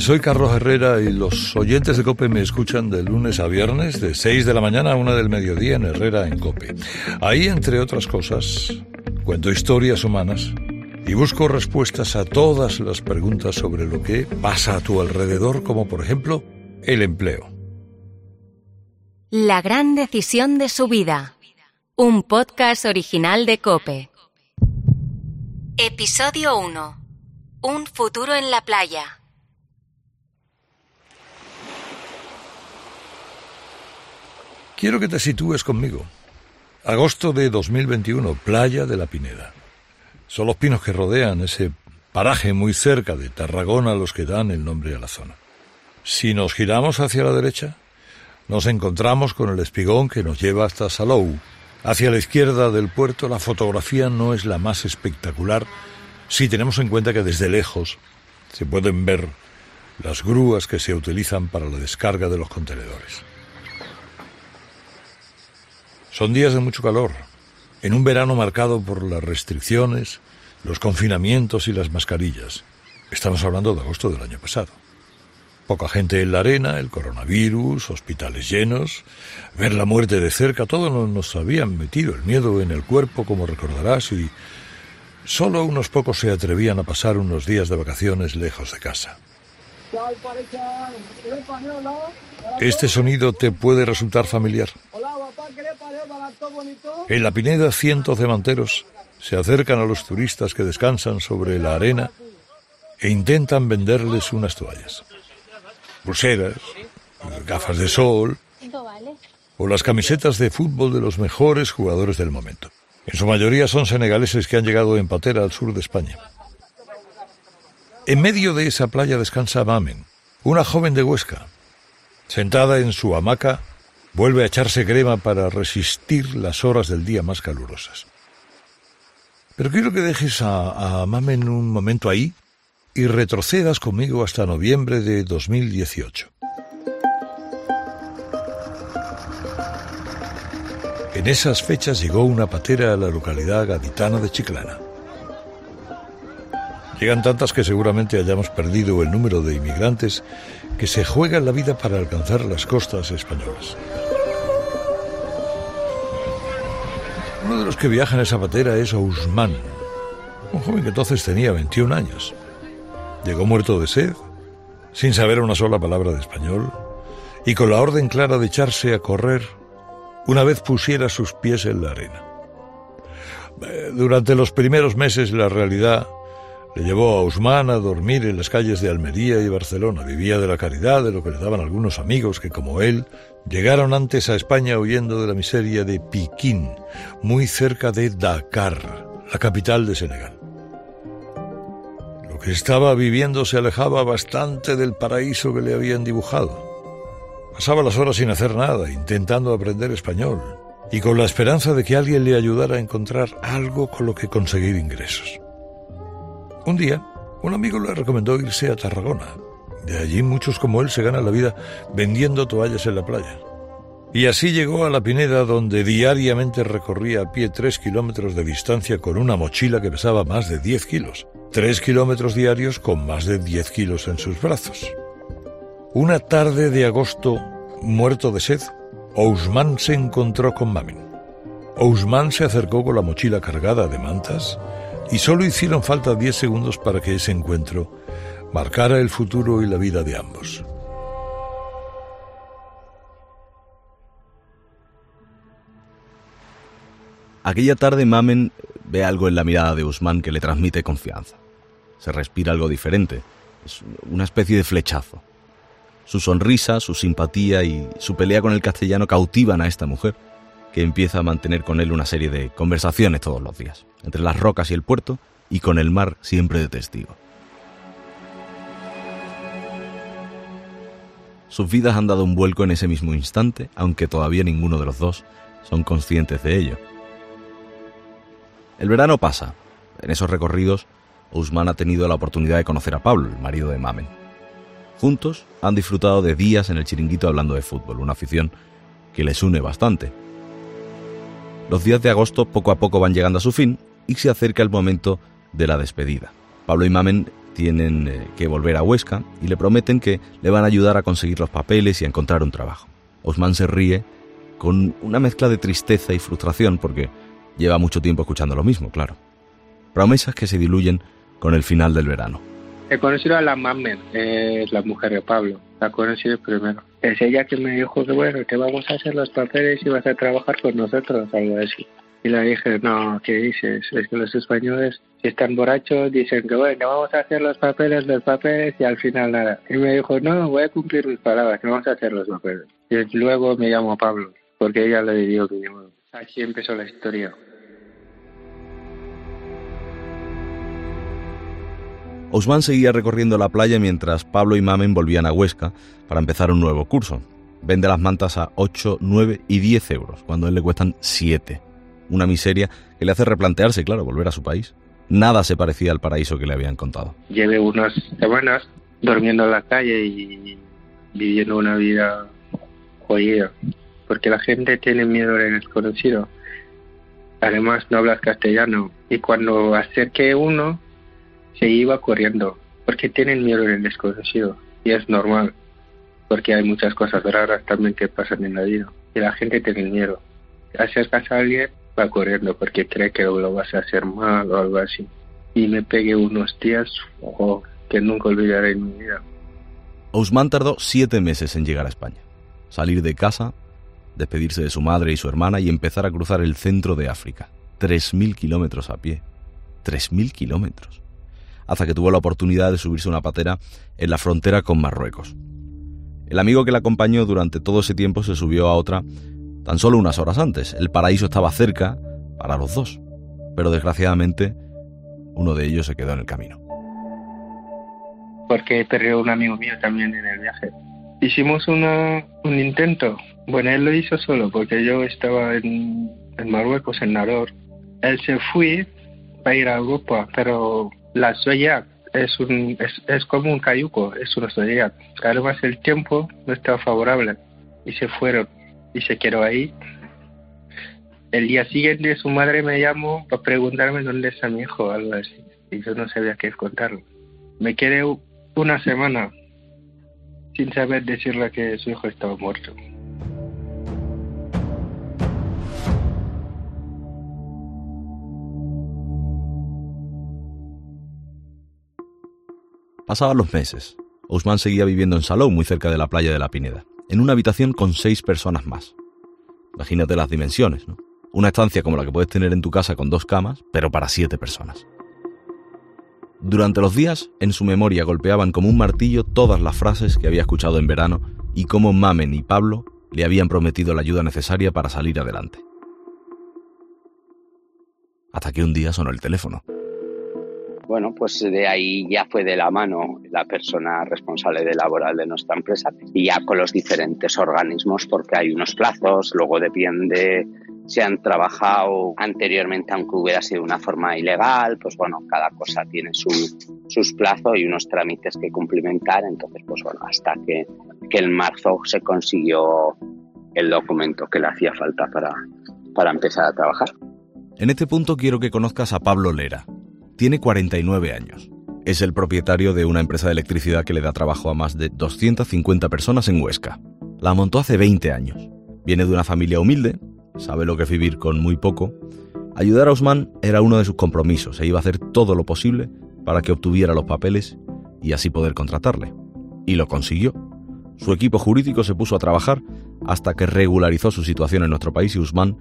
Soy Carlos Herrera y los oyentes de Cope me escuchan de lunes a viernes, de 6 de la mañana a 1 del mediodía en Herrera en Cope. Ahí, entre otras cosas, cuento historias humanas y busco respuestas a todas las preguntas sobre lo que pasa a tu alrededor, como por ejemplo el empleo. La gran decisión de su vida. Un podcast original de Cope. Episodio 1. Un futuro en la playa. Quiero que te sitúes conmigo. Agosto de 2021, playa de la Pineda. Son los pinos que rodean ese paraje muy cerca de Tarragona los que dan el nombre a la zona. Si nos giramos hacia la derecha, nos encontramos con el espigón que nos lleva hasta Salou. Hacia la izquierda del puerto la fotografía no es la más espectacular si tenemos en cuenta que desde lejos se pueden ver las grúas que se utilizan para la descarga de los contenedores. Son días de mucho calor, en un verano marcado por las restricciones, los confinamientos y las mascarillas. Estamos hablando de agosto del año pasado. Poca gente en la arena, el coronavirus, hospitales llenos, ver la muerte de cerca, todo nos habían metido el miedo en el cuerpo, como recordarás, y solo unos pocos se atrevían a pasar unos días de vacaciones lejos de casa. Este sonido te puede resultar familiar. En la Pineda cientos de manteros se acercan a los turistas que descansan sobre la arena e intentan venderles unas toallas. Pulseras, gafas de sol o las camisetas de fútbol de los mejores jugadores del momento. En su mayoría son senegaleses que han llegado en patera al sur de España. En medio de esa playa descansa Mamen, una joven de Huesca. Sentada en su hamaca, vuelve a echarse crema para resistir las horas del día más calurosas. Pero quiero que dejes a, a Mamen un momento ahí y retrocedas conmigo hasta noviembre de 2018. En esas fechas llegó una patera a la localidad gaditana de Chiclana. Llegan tantas que seguramente hayamos perdido el número de inmigrantes que se juegan la vida para alcanzar las costas españolas. Uno de los que viaja en esa patera es Ousmane, un joven que entonces tenía 21 años. Llegó muerto de sed, sin saber una sola palabra de español, y con la orden clara de echarse a correr una vez pusiera sus pies en la arena. Eh, durante los primeros meses la realidad le llevó a Usman a dormir en las calles de Almería y Barcelona. Vivía de la caridad, de lo que le daban algunos amigos que, como él, llegaron antes a España huyendo de la miseria de Piquín, muy cerca de Dakar, la capital de Senegal. Lo que estaba viviendo se alejaba bastante del paraíso que le habían dibujado. Pasaba las horas sin hacer nada, intentando aprender español, y con la esperanza de que alguien le ayudara a encontrar algo con lo que conseguir ingresos. Un día, un amigo le recomendó irse a Tarragona. De allí muchos como él se ganan la vida vendiendo toallas en la playa. Y así llegó a la Pineda, donde diariamente recorría a pie tres kilómetros de distancia con una mochila que pesaba más de diez kilos. Tres kilómetros diarios con más de diez kilos en sus brazos. Una tarde de agosto, muerto de sed, Ousmane se encontró con Mamin. Ousmane se acercó con la mochila cargada de mantas y solo hicieron falta diez segundos para que ese encuentro marcara el futuro y la vida de ambos. Aquella tarde Mamen ve algo en la mirada de Usman que le transmite confianza. Se respira algo diferente. Es una especie de flechazo. Su sonrisa, su simpatía y su pelea con el castellano cautivan a esta mujer que empieza a mantener con él una serie de conversaciones todos los días, entre las rocas y el puerto, y con el mar siempre de testigo. Sus vidas han dado un vuelco en ese mismo instante, aunque todavía ninguno de los dos son conscientes de ello. El verano pasa. En esos recorridos, Usman ha tenido la oportunidad de conocer a Pablo, el marido de Mamen. Juntos han disfrutado de días en el chiringuito hablando de fútbol, una afición que les une bastante. Los días de agosto poco a poco van llegando a su fin y se acerca el momento de la despedida. Pablo y Mamen tienen eh, que volver a Huesca y le prometen que le van a ayudar a conseguir los papeles y a encontrar un trabajo. Osman se ríe con una mezcla de tristeza y frustración porque lleva mucho tiempo escuchando lo mismo, claro. Promesas que se diluyen con el final del verano. He conocido a la Mamen, es la mujer de Pablo. La conocí primero. Es ella que me dijo que bueno, te vamos a hacer los papeles y vas a trabajar con nosotros, algo así. Y le dije, no, ¿qué dices? Es que los españoles, si están borrachos, dicen que bueno, vamos a hacer los papeles, los papeles, y al final nada. Y me dijo, no, voy a cumplir mis palabras, que vamos a hacer los papeles. Y luego me llamó Pablo, porque ella le dijo que. Así empezó la historia. Osman seguía recorriendo la playa mientras Pablo y Mamen volvían a Huesca para empezar un nuevo curso. Vende las mantas a 8, 9 y 10 euros, cuando a él le cuestan 7. Una miseria que le hace replantearse, claro, volver a su país. Nada se parecía al paraíso que le habían contado. Llevé unas semanas durmiendo en la calle y viviendo una vida jodida, porque la gente tiene miedo del desconocido. Además no hablas castellano y cuando acerqué uno se iba corriendo porque tienen miedo del desconocido y es normal porque hay muchas cosas raras también que pasan en la vida y la gente tiene miedo. Acercas a alguien, va corriendo porque cree que lo vas a hacer mal o algo así. Y me pegué unos días que nunca olvidaré en mi vida. Ousmane tardó siete meses en llegar a España. Salir de casa, despedirse de su madre y su hermana y empezar a cruzar el centro de África. Tres mil kilómetros a pie. Tres mil kilómetros hasta que tuvo la oportunidad de subirse a una patera en la frontera con Marruecos. El amigo que la acompañó durante todo ese tiempo se subió a otra tan solo unas horas antes. El paraíso estaba cerca para los dos, pero desgraciadamente uno de ellos se quedó en el camino. Porque perdió un amigo mío también en el viaje. Hicimos un intento. Bueno, él lo hizo solo porque yo estaba en, en Marruecos, en Nador. Él se fue para ir a Europa, pero la soya es, un, es, es como un cayuco, es una soya. Además el tiempo no estaba favorable y se fueron y se quedó ahí. El día siguiente su madre me llamó para preguntarme dónde está mi hijo. Y yo no sabía qué contarle. Me quedé una semana sin saber decirle que su hijo estaba muerto. Pasaban los meses. Ousmane seguía viviendo en Salou, muy cerca de la playa de la Pineda, en una habitación con seis personas más. Imagínate las dimensiones, ¿no? Una estancia como la que puedes tener en tu casa con dos camas, pero para siete personas. Durante los días, en su memoria golpeaban como un martillo todas las frases que había escuchado en verano y cómo Mamen y Pablo le habían prometido la ayuda necesaria para salir adelante. Hasta que un día sonó el teléfono bueno, pues de ahí ya fue de la mano la persona responsable de laboral de nuestra empresa y ya con los diferentes organismos porque hay unos plazos, luego depende si han trabajado anteriormente aunque hubiera sido una forma ilegal, pues bueno, cada cosa tiene sus plazos y unos trámites que cumplimentar, entonces pues bueno, hasta que, que en marzo se consiguió el documento que le hacía falta para, para empezar a trabajar. En este punto quiero que conozcas a Pablo Lera, tiene 49 años. Es el propietario de una empresa de electricidad que le da trabajo a más de 250 personas en Huesca. La montó hace 20 años. Viene de una familia humilde, sabe lo que es vivir con muy poco. Ayudar a Osman era uno de sus compromisos e iba a hacer todo lo posible para que obtuviera los papeles y así poder contratarle. Y lo consiguió. Su equipo jurídico se puso a trabajar hasta que regularizó su situación en nuestro país y Usman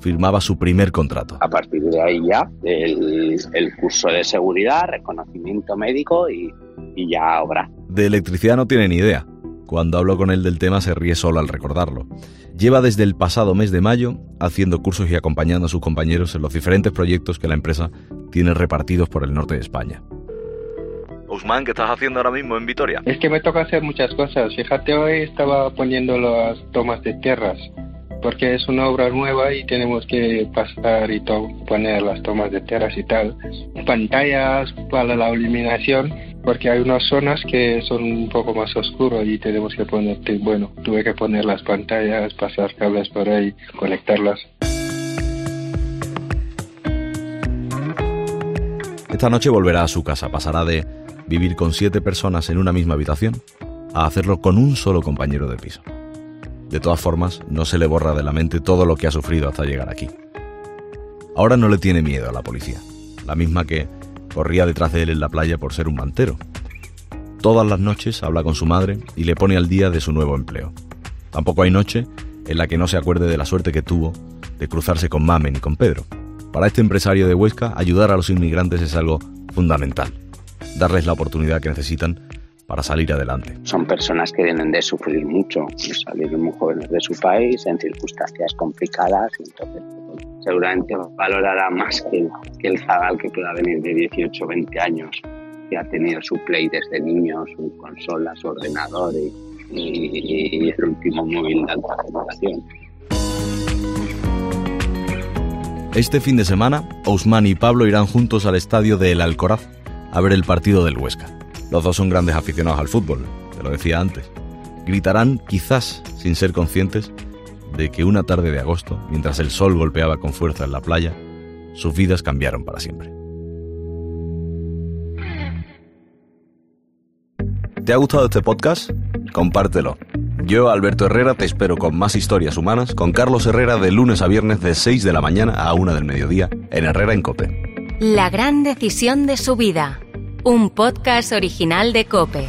firmaba su primer contrato. A partir de ahí ya el, curso de seguridad, reconocimiento médico y, y ya obra. De electricidad no tiene ni idea. Cuando hablo con él del tema se ríe solo al recordarlo. Lleva desde el pasado mes de mayo haciendo cursos y acompañando a sus compañeros en los diferentes proyectos que la empresa tiene repartidos por el norte de España. Usman, ¿qué estás haciendo ahora mismo en Vitoria? Es que me toca hacer muchas cosas. Fíjate, hoy estaba poniendo las tomas de tierras porque es una obra nueva y tenemos que pasar y todo, poner las tomas de tierras y tal. Pantallas para la iluminación, porque hay unas zonas que son un poco más oscuras y tenemos que poner, bueno, tuve que poner las pantallas, pasar cables por ahí, conectarlas. Esta noche volverá a su casa, pasará de vivir con siete personas en una misma habitación a hacerlo con un solo compañero de piso. De todas formas, no se le borra de la mente todo lo que ha sufrido hasta llegar aquí. Ahora no le tiene miedo a la policía, la misma que corría detrás de él en la playa por ser un mantero. Todas las noches habla con su madre y le pone al día de su nuevo empleo. Tampoco hay noche en la que no se acuerde de la suerte que tuvo de cruzarse con Mamen y con Pedro. Para este empresario de Huesca, ayudar a los inmigrantes es algo fundamental. Darles la oportunidad que necesitan para salir adelante. Son personas que vienen de sufrir mucho, de salir muy jóvenes de su país en circunstancias complicadas y entonces seguramente valorará más que, que el zagal que pueda venir de 18 o 20 años, que ha tenido su play desde niño, su consola, su ordenador y, y, el último móvil de alta generación. Este fin de semana, Ousmane y Pablo irán juntos al estadio de El Alcoraz a ver el partido del Huesca. Los dos son grandes aficionados al fútbol, te lo decía antes. Gritarán, quizás sin ser conscientes, de que una tarde de agosto, mientras el sol golpeaba con fuerza en la playa, sus vidas cambiaron para siempre. ¿Te ha gustado este podcast? Compártelo. Yo, Alberto Herrera, te espero con más historias humanas con Carlos Herrera de lunes a viernes de 6 de la mañana a 1 del mediodía en Herrera en Cope. La gran decisión de su vida. Un podcast original de Cope.